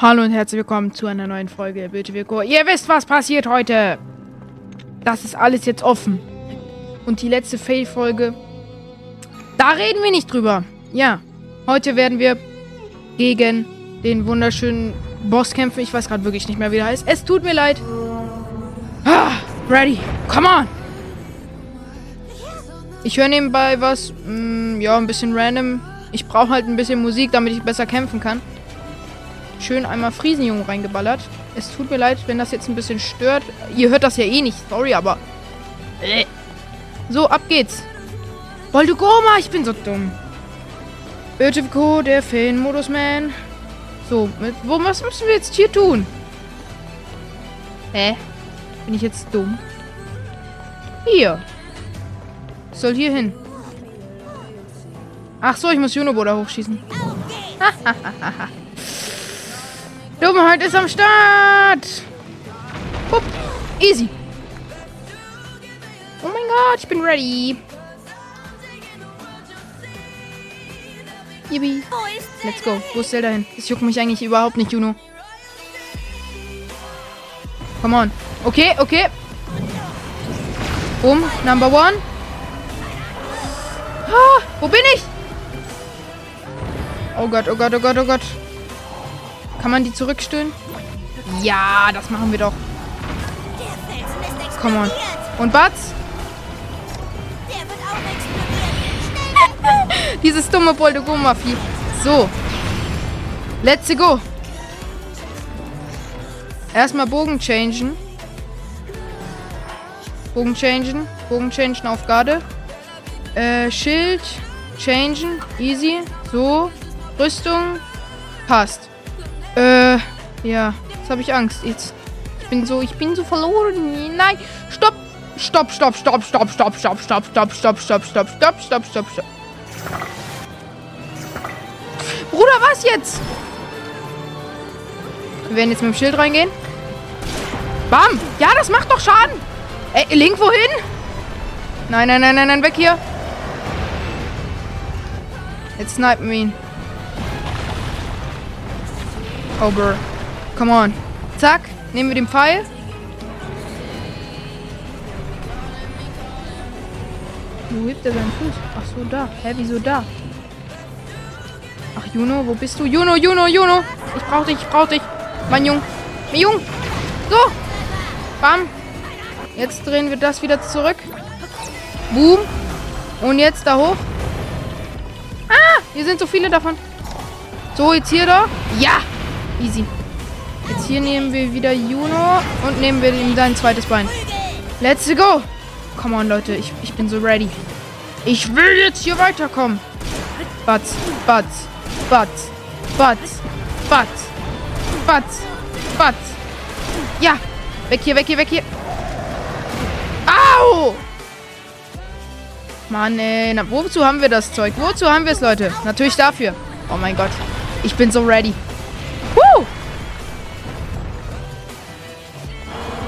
Hallo und herzlich willkommen zu einer neuen Folge Bitte Wirko. Ihr wisst, was passiert heute. Das ist alles jetzt offen. Und die letzte Fail-Folge, da reden wir nicht drüber. Ja, heute werden wir gegen den wunderschönen Boss kämpfen. Ich weiß gerade wirklich nicht mehr, wie der heißt. Es tut mir leid. Ah, ready. Come on. Ich höre nebenbei was, mm, ja, ein bisschen random. Ich brauche halt ein bisschen Musik, damit ich besser kämpfen kann. Schön einmal Friesenjungen reingeballert. Es tut mir leid, wenn das jetzt ein bisschen stört. Ihr hört das ja eh nicht, sorry, aber... Äh. So, ab geht's. Boldugoma, ich bin so dumm. Ötivko, der Fan-Modus-Man. So, mit, wo, was müssen wir jetzt hier tun? Hä? Bin ich jetzt dumm? Hier. Ich soll hier hin. Ach so, ich muss Junobo da hochschießen. Dummheit ist am Start. Hup. Easy. Oh mein Gott, ich bin ready. Yippie. Let's go. Wo ist Zelda hin? Das juckt mich eigentlich überhaupt nicht, Juno. Come on. Okay, okay. Boom. Number one. Ah, wo bin ich? Oh Gott, oh Gott, oh Gott, oh Gott. Kann man die zurückstellen? Ja, das machen wir doch. Come on. Und Batz? Dieses dumme Boldogoma-Vieh. So. Let's go. Erstmal Bogen changen. Bogen changen. Bogen changen auf Garde. Äh, Schild changen. Easy. So. Rüstung. Passt. Äh, ja. Jetzt habe ich Angst. Jetzt. Ich bin so, ich bin so verloren. Nein. Stopp. Stopp, stopp, stopp, stopp, stopp, stopp, stopp, stopp, stopp, stopp, stopp, stopp, stopp, stopp, stopp. Bruder, was jetzt? Wir werden jetzt mit dem Schild reingehen. Bam! Ja, das macht doch Schaden! Ey, Link, wohin? Nein, nein, nein, nein, nein, weg hier. Jetzt snipen wir ihn. Oh, brr. Come on. Zack. Nehmen wir den Pfeil. Wo hebt er seinen Fuß? Ach so, da. Hä, wieso da? Ach, Juno, wo bist du? Juno, Juno, Juno. Ich brauch dich, ich brauch dich. Mein Jung. Mein Jung. So. Bam. Jetzt drehen wir das wieder zurück. Boom. Und jetzt da hoch. Ah, hier sind so viele davon. So, jetzt hier da. Ja. Easy. Jetzt hier nehmen wir wieder Juno und nehmen wir ihm sein zweites Bein. Let's go. Come on, Leute. Ich, ich bin so ready. Ich will jetzt hier weiterkommen. Batz, Batz, Batz, Batz, Batz, Batz, Batz. Ja. Weg hier, weg hier, weg hier. Au! Mann, ey. Na, wozu haben wir das Zeug? Wozu haben wir es, Leute? Natürlich dafür. Oh mein Gott. Ich bin so ready.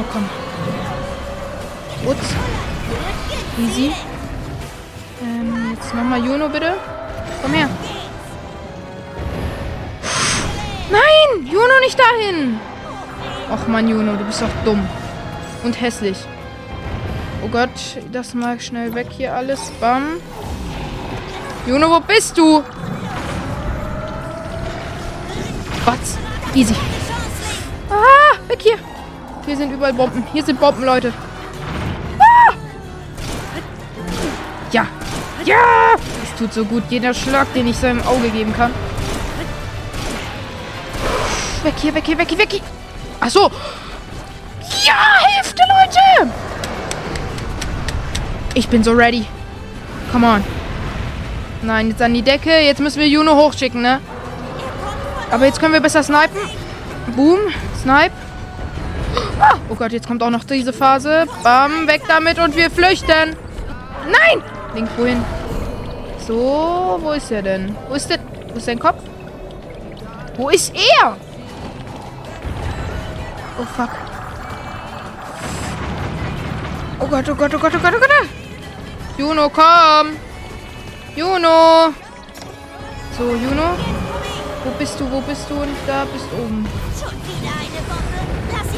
Oh, komm. Ups. Easy. Ähm, jetzt nochmal Juno, bitte. Komm her. Nein! Juno nicht dahin! Och man, Juno, du bist doch dumm. Und hässlich. Oh Gott, das mal schnell weg hier alles. Bam. Juno, wo bist du? Was? Easy. Ah, weg hier. Hier sind überall Bomben. Hier sind Bomben, Leute. Ah! Ja. Ja! Es tut so gut. Jeder Schlag, den ich seinem Auge geben kann. Weg hier, weg hier, weg hier, weg hier. Ach so. Ja, Hälfte, Leute. Ich bin so ready. Come on. Nein, jetzt an die Decke. Jetzt müssen wir Juno hochschicken, ne? Aber jetzt können wir besser snipen. Boom. Snipe. Oh Gott, jetzt kommt auch noch diese Phase. Bam, weg damit und wir flüchten. Nein! Link, wohin? So, wo ist er denn? Wo ist der? Wo ist sein Kopf? Wo ist er? Oh fuck. Oh Gott, oh Gott, oh Gott, oh Gott, oh Gott. Juno, komm. Juno. So, Juno. Wo bist du? Wo bist du? Und da bist du oben. Schon wieder eine Bombe. Lass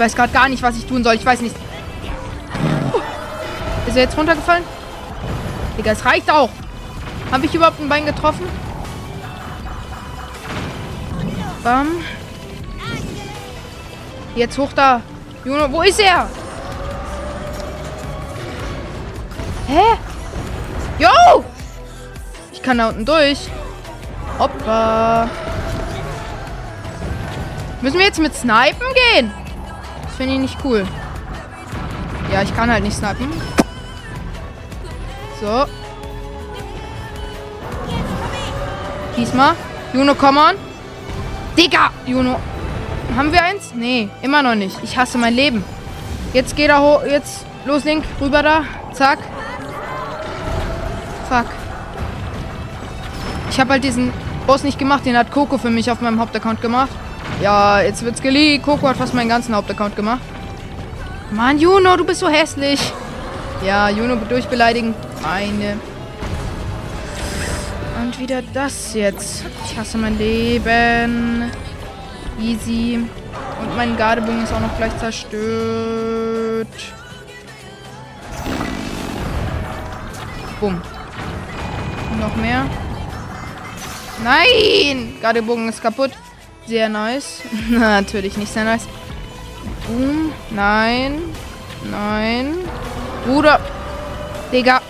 weiß gerade gar nicht, was ich tun soll. Ich weiß nicht. Oh. Ist er jetzt runtergefallen? Digga, es reicht auch. Habe ich überhaupt ein Bein getroffen? Bam. Jetzt hoch da. Juno, wo ist er? Hä? Jo! Ich kann da unten durch. Hoppa. Müssen wir jetzt mit Snipen gehen? Finde ich nicht cool. Ja, ich kann halt nicht snipen. So. Diesmal. Juno, komm on. Digga! Juno. Haben wir eins? Nee, immer noch nicht. Ich hasse mein Leben. Jetzt geht er hoch. Jetzt los, Link. Rüber da. Zack. Fuck. Ich habe halt diesen Boss nicht gemacht. Den hat Coco für mich auf meinem Hauptaccount gemacht. Ja, jetzt wird's geleakt. Coco hat fast meinen ganzen Hauptaccount gemacht. Mann, Juno, du bist so hässlich. Ja, Juno durchbeleidigen. Eine. Und wieder das jetzt. Ich hasse mein Leben. Easy. Und mein Gardebogen ist auch noch gleich zerstört. Bumm. Noch mehr. Nein! Gardebogen ist kaputt. Sehr nice. Natürlich nicht sehr nice. Boom. Nein. Nein. Bruder. Digga.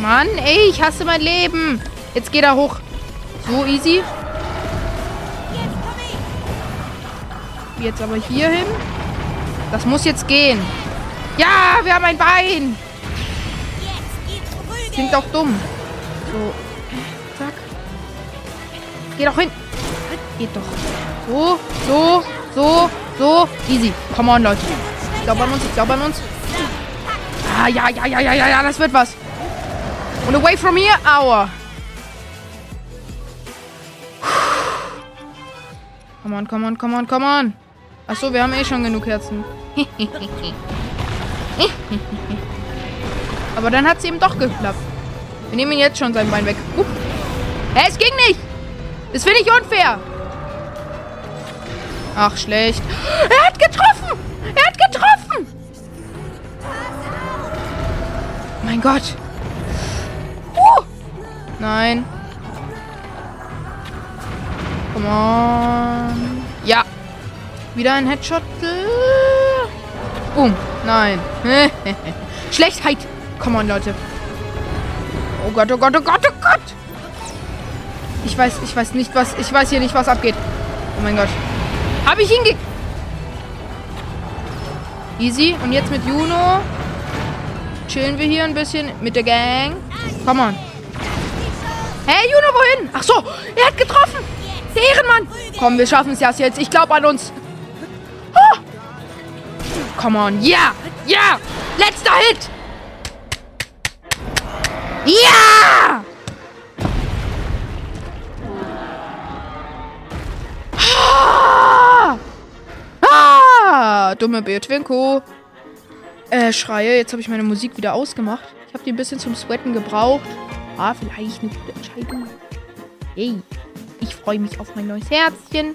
Mann, ey, ich hasse mein Leben. Jetzt geht er hoch. So easy. Jetzt aber hier hin. Das muss jetzt gehen. Ja, wir haben ein Bein. Klingt auch dumm. So. Zack. Geh doch hin. Geht doch. So, so, so, so. Easy. Come on, Leute. Ich glaube an uns, ich glaube an uns. Ah, ja, ja, ja, ja, ja, ja, das wird was. Und away from here. Aua. Come on, come on, come on, come on. Achso, wir haben eh schon genug Herzen. Aber dann hat es eben doch geklappt. Wir nehmen ihn jetzt schon sein Bein weg. Uh. Hä, es ging nicht. Das finde ich unfair. Ach, schlecht. Er hat getroffen. Er hat getroffen. Mein Gott. Uh. Nein. Come on. Ja. Wieder ein Headshot. Boom. Nein. Schlechtheit. Come on, Leute. Oh Gott, oh Gott, oh Gott, oh Gott. Ich weiß, ich weiß nicht, was. Ich weiß hier nicht, was abgeht. Oh mein Gott. Habe ich ihn ge... Easy. Und jetzt mit Juno. Chillen wir hier ein bisschen mit der Gang. Come on. Hey, Juno, wohin? Ach so, er hat getroffen. Der Ehrenmann. Komm, wir schaffen es jetzt. Ich glaube an uns. Oh. Come on. Ja. Ja. Letzter Hit. Ja! Ah! Ah! Dumme Beotwinko. Äh, Schreie. Jetzt habe ich meine Musik wieder ausgemacht. Ich habe die ein bisschen zum Sweaten gebraucht. Ah, vielleicht eine gute Entscheidung. Hey, ich freue mich auf mein neues Herzchen.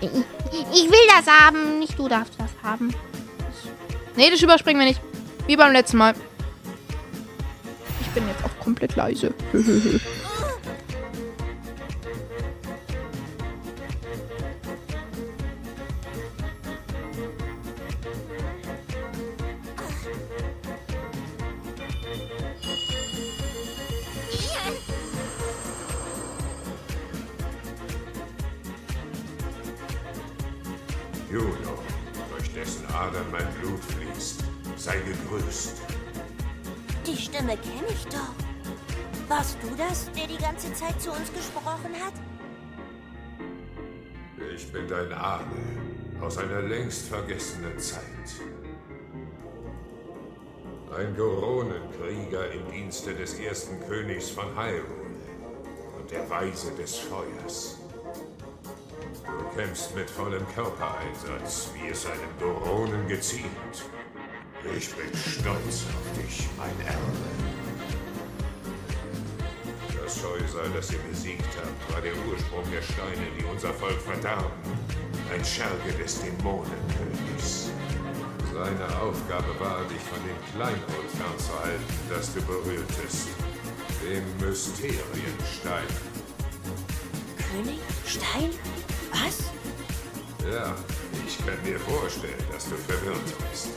Ich will das haben. Nicht du darfst das haben. Nee, das überspringen wir nicht. Wie beim letzten Mal. Ich bin jetzt auch komplett leise. Juno, durch dessen Adern mein Blut fließt, sei gegrüßt. Stimme kenne ich doch. Warst du das, der die ganze Zeit zu uns gesprochen hat? Ich bin dein Ahne aus einer längst vergessenen Zeit. Ein Goronenkrieger im Dienste des ersten Königs von Hyrule und der Weise des Feuers. Du kämpfst mit vollem Körpereinsatz, wie es einem Goronen geziemt. Ich bin stolz auf dich, mein Erbe. Das Scheusal, das ihr besiegt habt, war der Ursprung der Steine, die unser Volk verdarben. Ein Scherge des Dämonenkönigs. Seine Aufgabe war, dich von dem Kleinod fernzuhalten, das du berührtest. Dem Mysterienstein. König? Stein? Was? Ja, ich kann mir vorstellen, dass du verwirrt bist.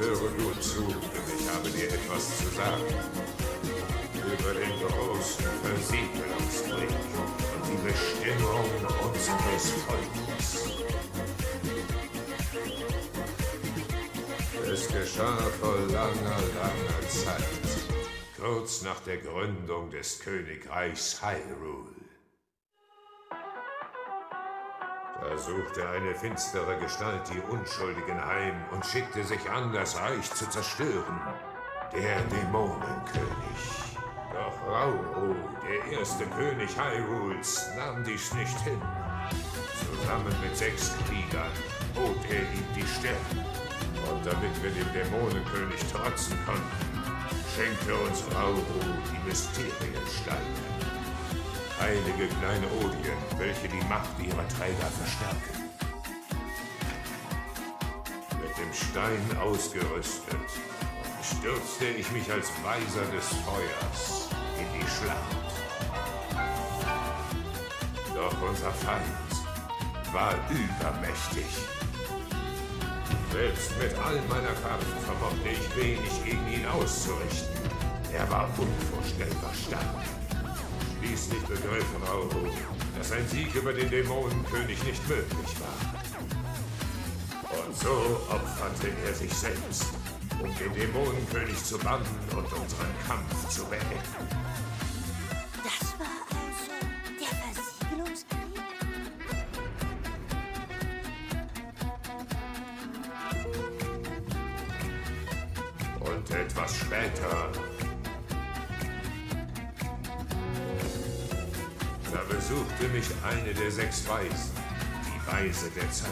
Höre nur zu, denn ich habe dir etwas zu sagen. Über den großen Versiegelungskrieg und die Bestimmung unseres Volkes. Es geschah vor langer, langer Zeit, kurz nach der Gründung des Königreichs Hyrule. Da suchte eine finstere Gestalt die Unschuldigen heim und schickte sich an, das Reich zu zerstören. Der Dämonenkönig. Doch Rauru, der erste König Hyrules, nahm dies nicht hin. Zusammen mit sechs Kriegern bot er ihm die Stirn. Und damit wir dem Dämonenkönig trotzen konnten, schenkte uns Rauru die Mysteriensteine. Heilige kleine Odien, welche die Macht ihrer Träger verstärken. Mit dem Stein ausgerüstet, stürzte ich mich als Weiser des Feuers in die Schlacht. Doch unser Feind war übermächtig. Selbst mit all meiner Kraft vermochte ich wenig gegen ihn auszurichten. Er war unvorstellbar stark. Schließlich begriff Rauru, dass ein Sieg über den Dämonenkönig nicht möglich war. Und so opferte er sich selbst, um den Dämonenkönig zu bannen und unseren Kampf zu beenden. Mich eine der sechs Weisen, die Weise der Zeit.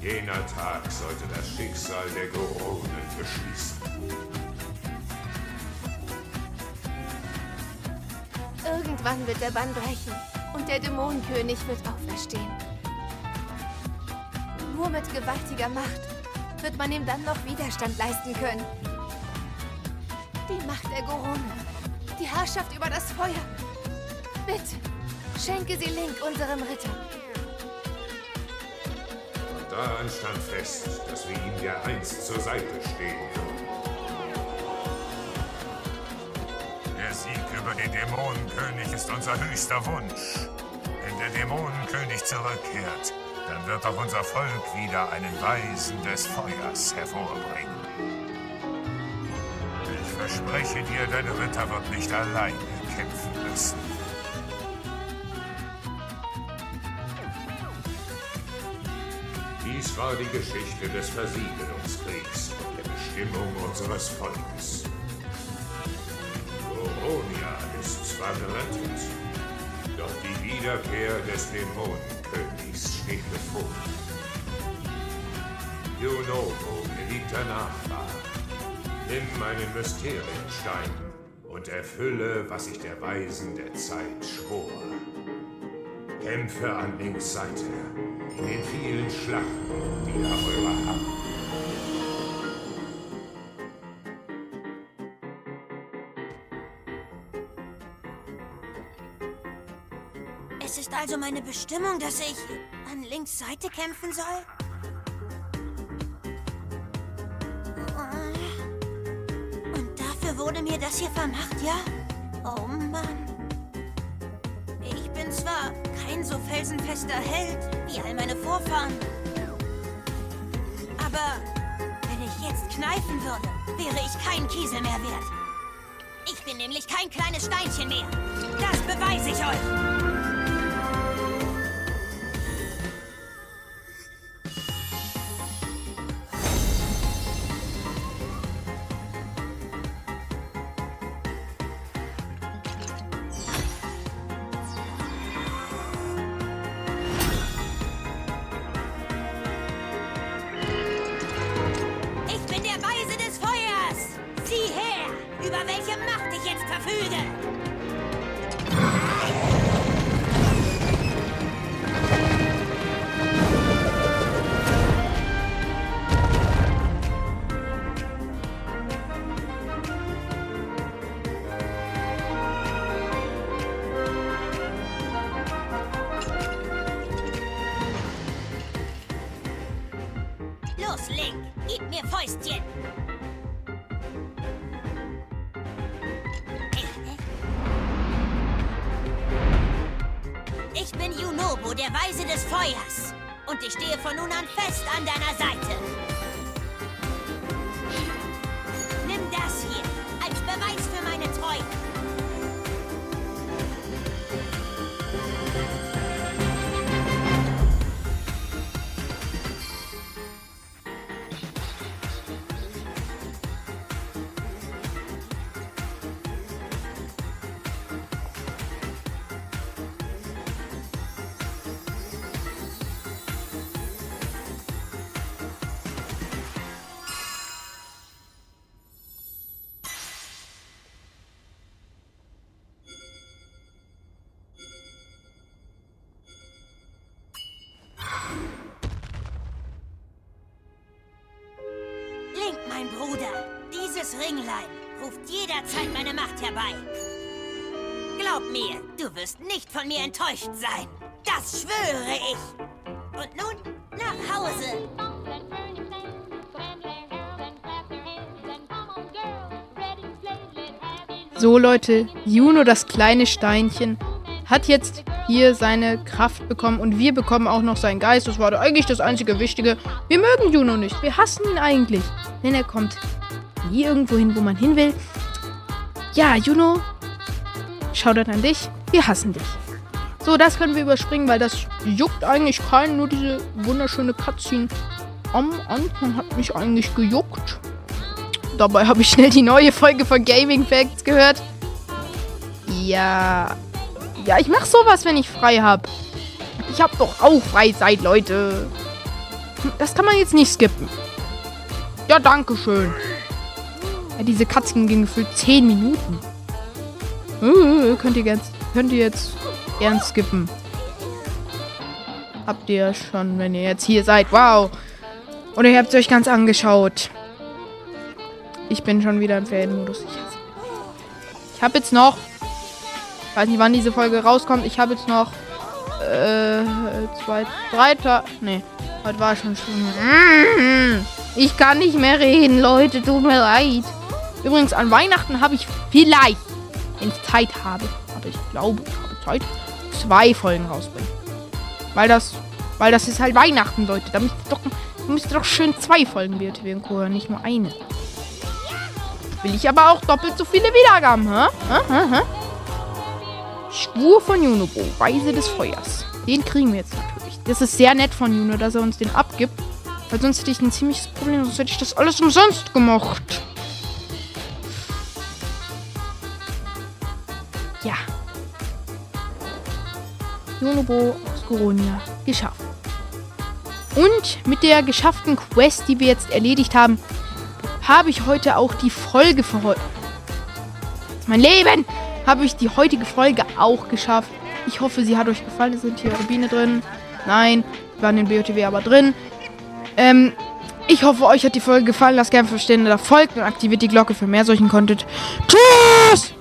Jener Tag sollte das Schicksal der Goronen beschließen. Irgendwann wird der Bann brechen und der Dämonenkönig wird auferstehen. Nur mit gewaltiger Macht wird man ihm dann noch Widerstand leisten können. Die Macht der Gorone, die Herrschaft über das Feuer. Bitte, schenke sie Link, unserem Ritter. Und daran stand fest, dass wir ihm dereinst zur Seite stehen würden. Der Sieg über den Dämonenkönig ist unser höchster Wunsch. Wenn der Dämonenkönig zurückkehrt, dann wird auch unser Volk wieder einen Weisen des Feuers hervorbringen. Ich verspreche dir, dein Ritter wird nicht alleine kämpfen müssen. Dies war die Geschichte des Versiegelungskriegs und der Bestimmung unseres Volkes. Goronia ist zwar gerettet, doch die Wiederkehr des Dämonenkönigs steht bevor. Junovo, geliebter Nachbar, nimm meinen Mysterienstein und erfülle, was ich der Weisen der Zeit schwor. Kämpfe an Links Seite in den vielen Schlachten, die nach eurer Hand. Es ist also meine Bestimmung, dass ich an Links Seite kämpfen soll? Und dafür wurde mir das hier vermacht, ja? Kein so felsenfester Held wie all meine Vorfahren. Aber wenn ich jetzt kneifen würde, wäre ich kein Kiesel mehr wert. Ich bin nämlich kein kleines Steinchen mehr. Das beweise ich euch. Verfüge. Los, Junobo, der Weise des Feuers. Und ich stehe von nun an fest an deiner Seite. Ringlein ruft jederzeit meine Macht herbei. Glaub mir, du wirst nicht von mir enttäuscht sein. Das schwöre ich. Und nun nach Hause. So Leute, Juno, das kleine Steinchen, hat jetzt hier seine Kraft bekommen und wir bekommen auch noch seinen Geist. Das war eigentlich das einzige Wichtige. Wir mögen Juno nicht. Wir hassen ihn eigentlich. Denn er kommt nie irgendwo hin, wo man hin will. Ja, Juno, Shoutout an dich. Wir hassen dich. So, das können wir überspringen, weil das juckt eigentlich keinen. Nur diese wunderschöne Cutscene am Anfang hat mich eigentlich gejuckt. Dabei habe ich schnell die neue Folge von Gaming Facts gehört. Ja. Ja, ich mache sowas, wenn ich frei habe. Ich habe doch auch Freizeit, Leute. Das kann man jetzt nicht skippen. Ja, danke schön. Ja, diese Katzen gingen gefühlt 10 Minuten. Äh, könnt, ihr jetzt, könnt ihr jetzt gern skippen. Habt ihr schon, wenn ihr jetzt hier seid. Wow. Oder ihr habt es euch ganz angeschaut. Ich bin schon wieder im Ferienmodus. Ich, ich habe jetzt noch. Ich weiß nicht, wann diese Folge rauskommt. Ich habe jetzt noch. Äh, zwei, drei Tage. Nee, heute war schon schon. Ich kann nicht mehr reden, Leute. Tut mir leid. Übrigens, an Weihnachten habe ich vielleicht, wenn ich Zeit habe, aber ich glaube, ich habe Zeit, zwei Folgen rausbringen. Weil das, weil das ist halt Weihnachten, Leute. Da müsst ihr doch, da müsst ihr doch schön zwei Folgen Co. hören, nicht nur eine. Will ich aber auch doppelt so viele Wiedergaben, hä? Hä? Hä? Hä? Schwur von Junobo, Weise des Feuers. Den kriegen wir jetzt natürlich. Das ist sehr nett von Juno, dass er uns den abgibt. Weil sonst hätte ich ein ziemliches Problem, sonst hätte ich das alles umsonst gemacht. Ja. Junobo aus Goronia geschafft. Und mit der geschafften Quest, die wir jetzt erledigt haben, habe ich heute auch die Folge für heute. Mein Leben! Habe ich die heutige Folge auch geschafft. Ich hoffe, sie hat euch gefallen. Es sind hier Rubine drin. Nein, waren in BOTW aber drin. Ähm, ich hoffe, euch hat die Folge gefallen. Lasst gerne Verstehen da folgt und aktiviert die Glocke für mehr solchen Content. Tschüss!